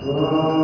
Oh.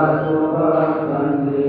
रसोपरं सन्ति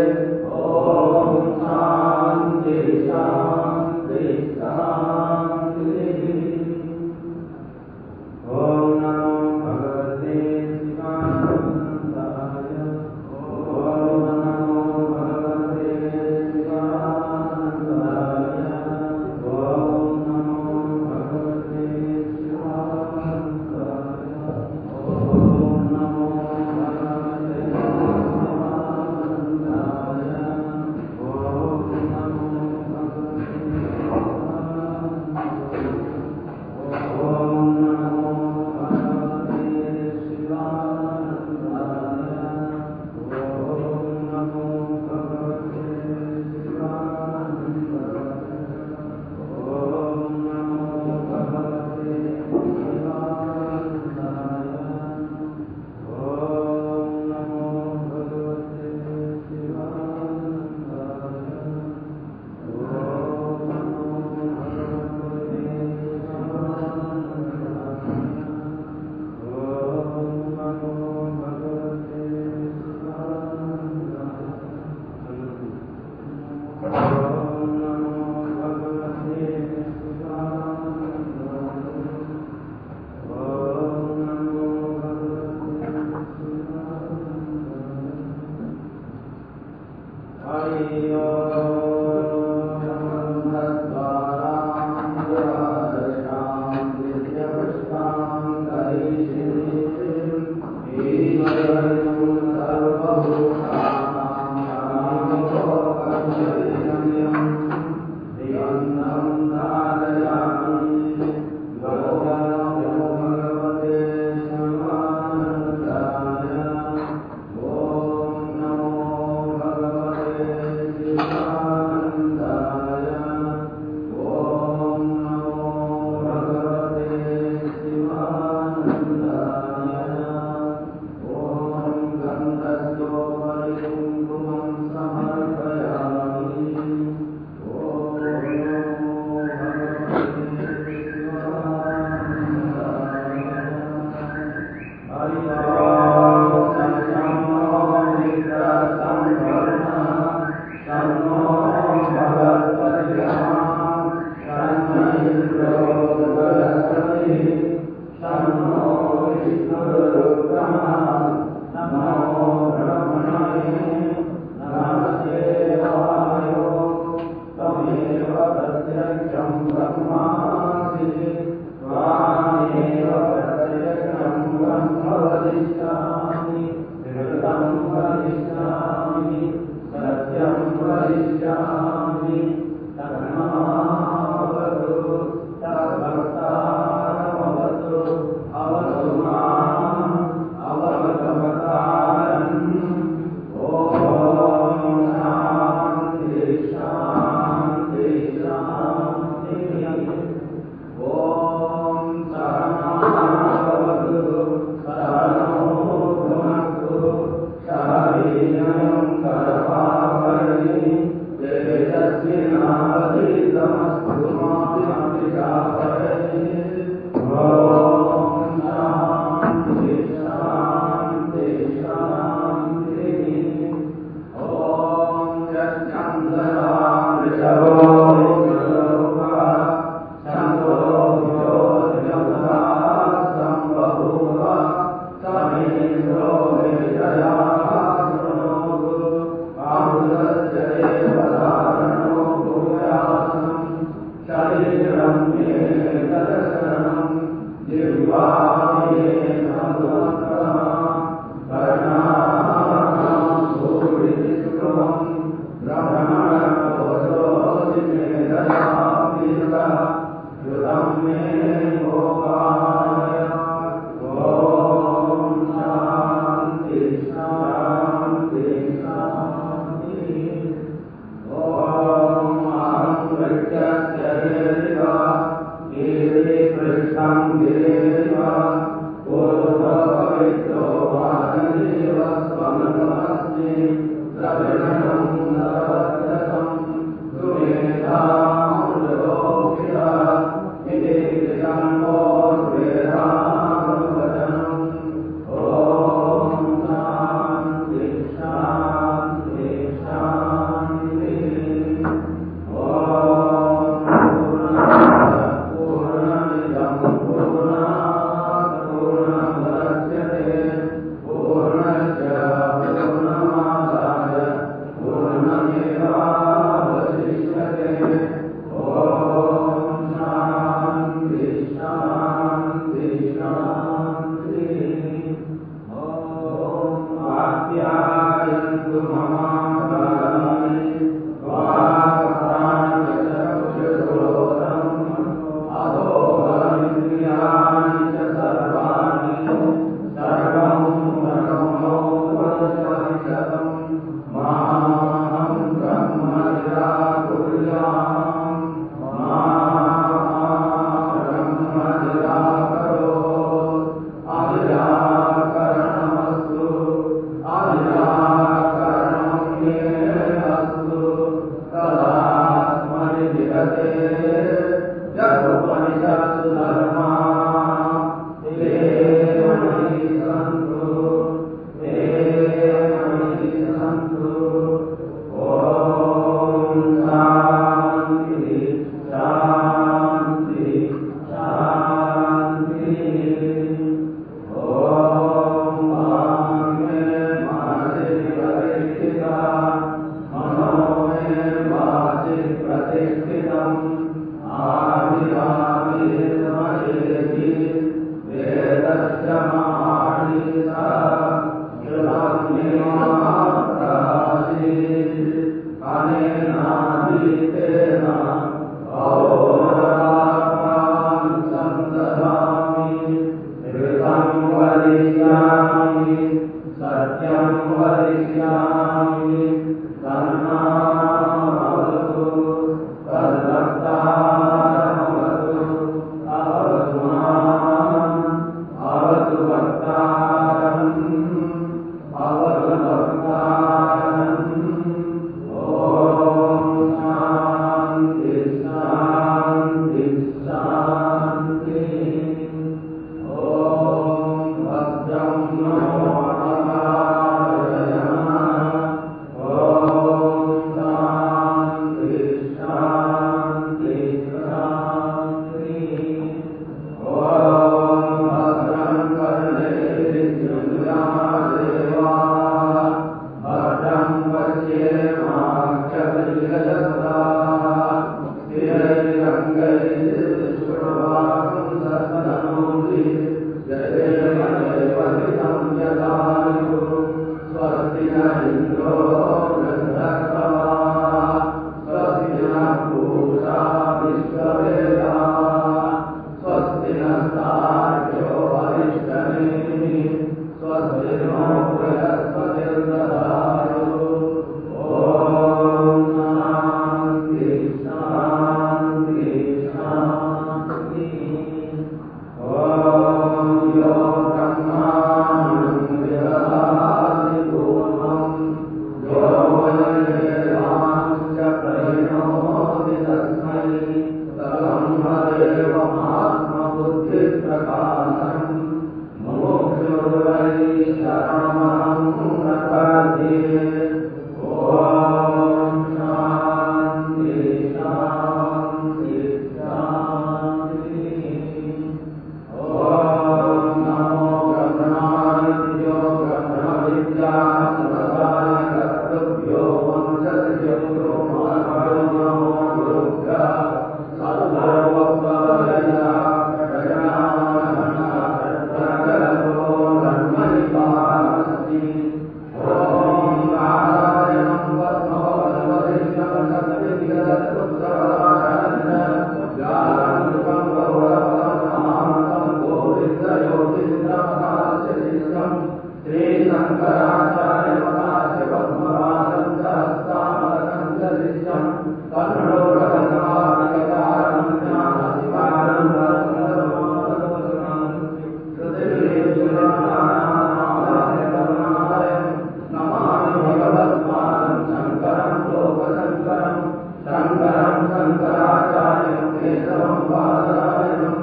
शङ्कराचार्ये समम् पादराजम्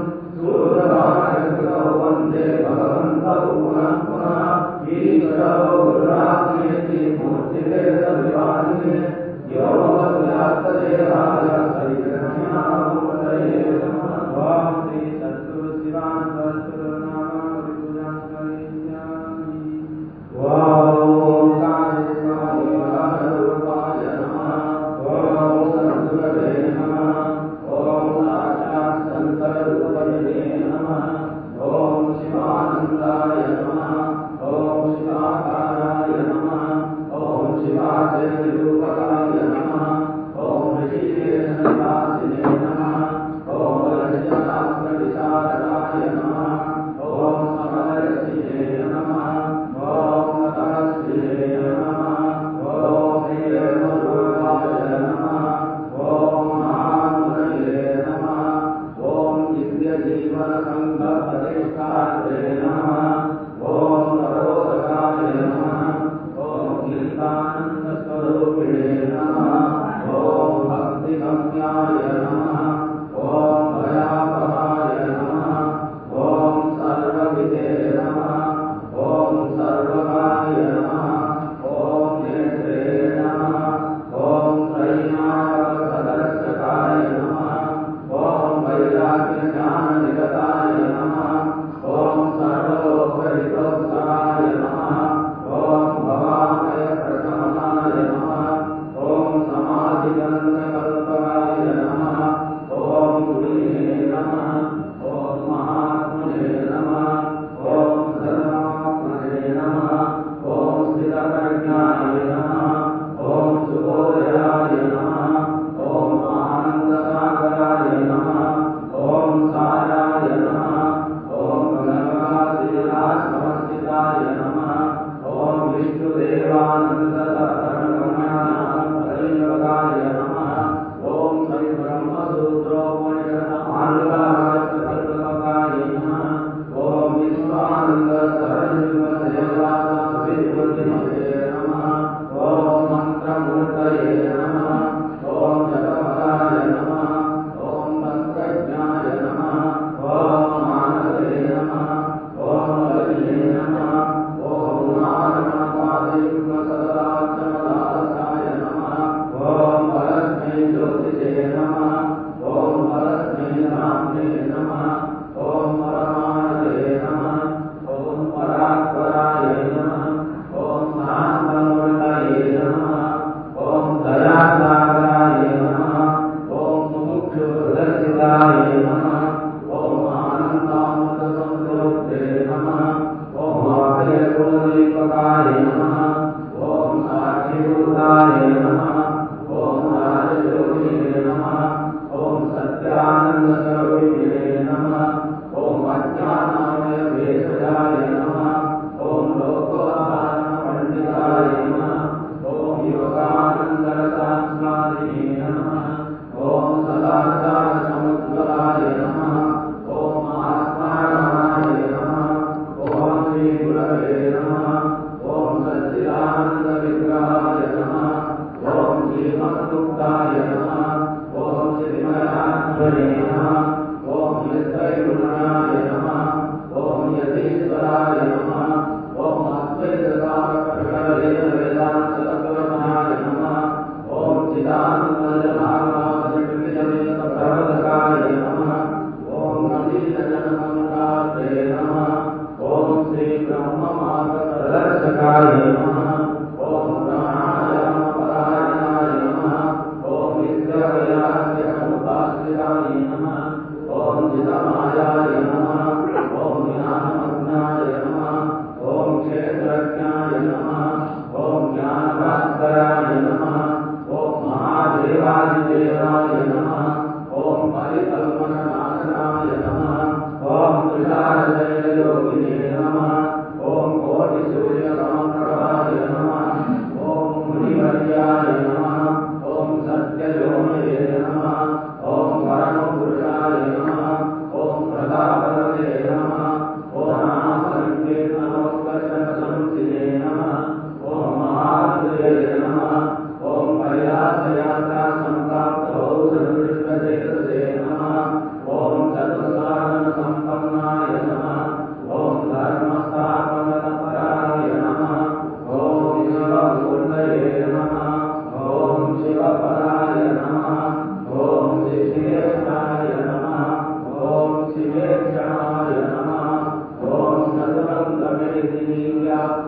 वन्दे भगवन्तौ पुनः पुनः ईश्वरौ मूर्तिवेदविवादिने ईश्वर्याप्तये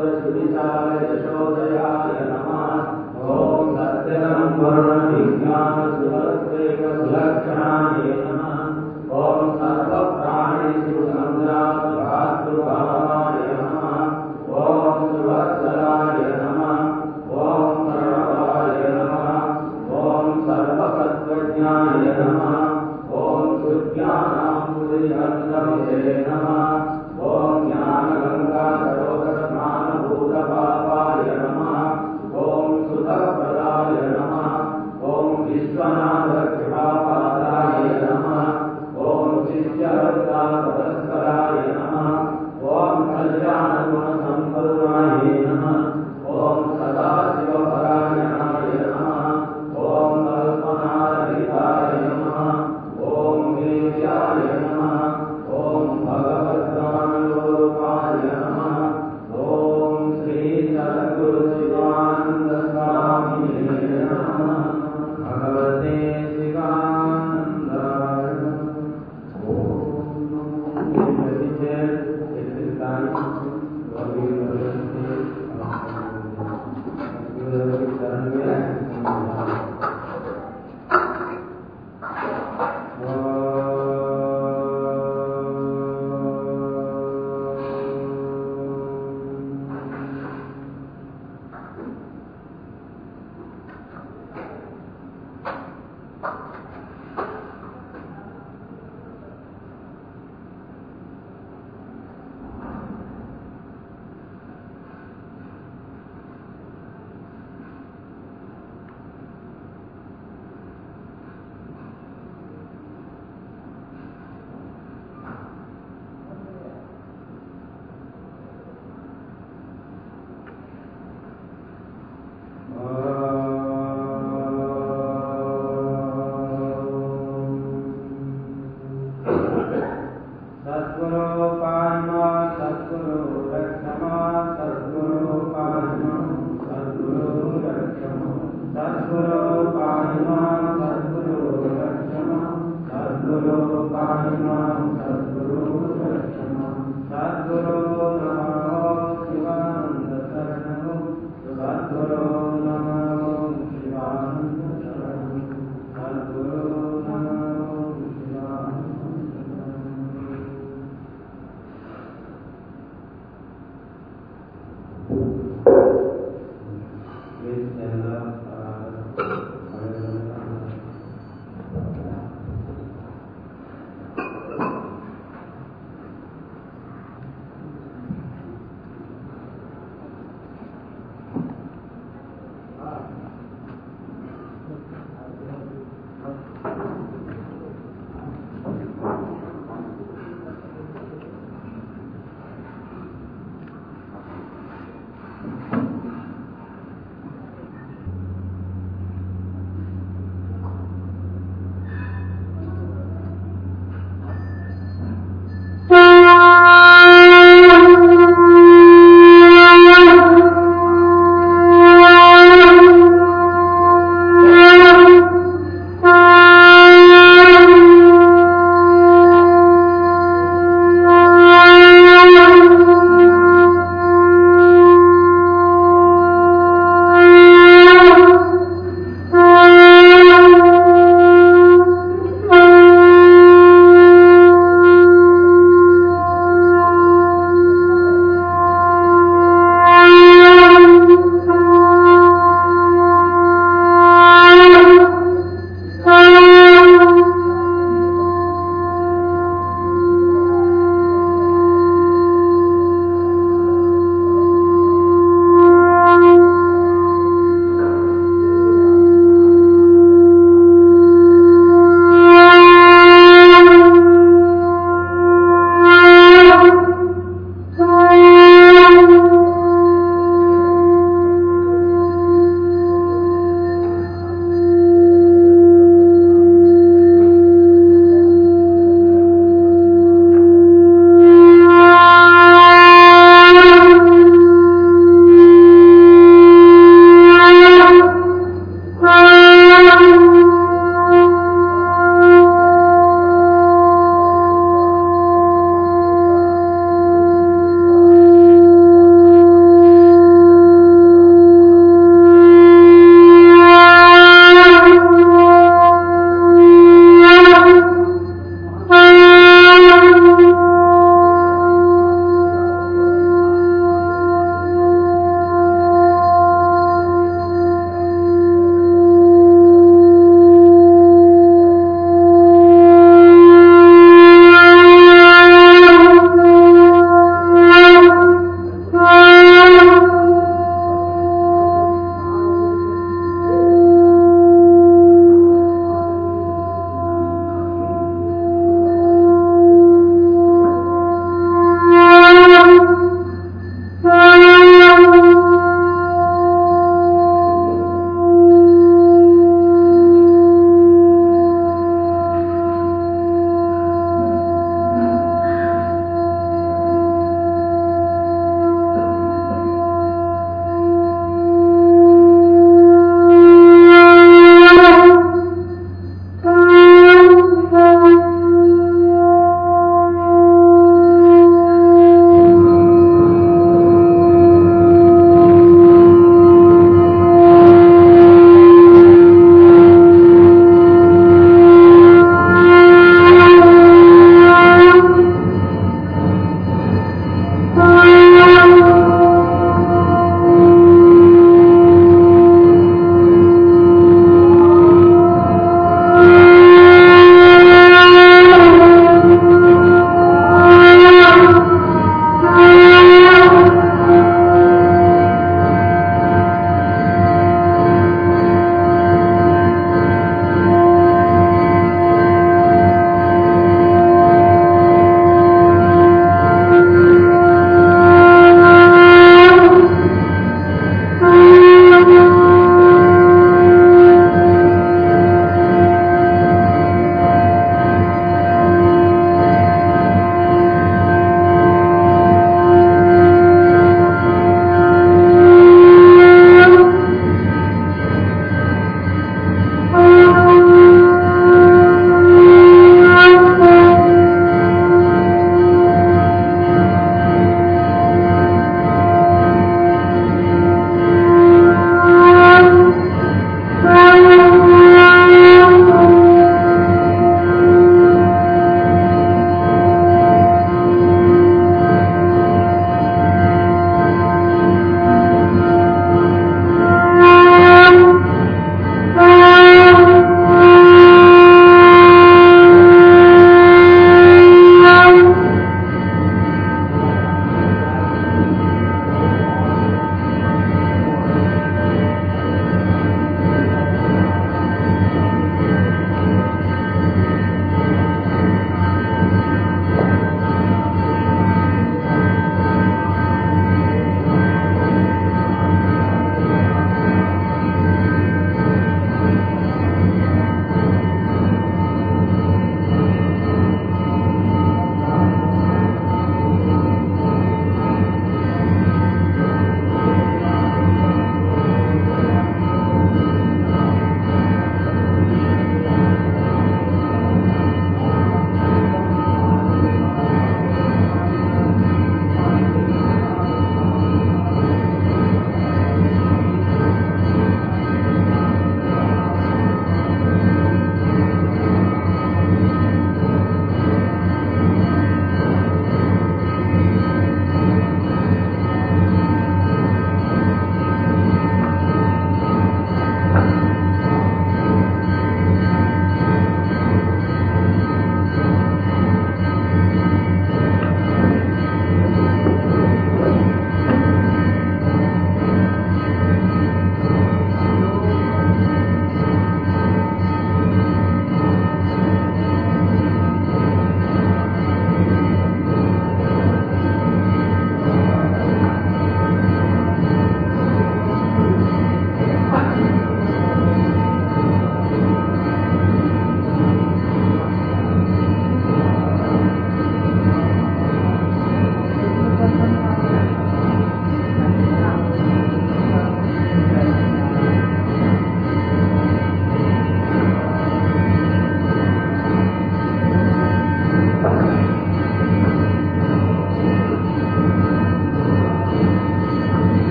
the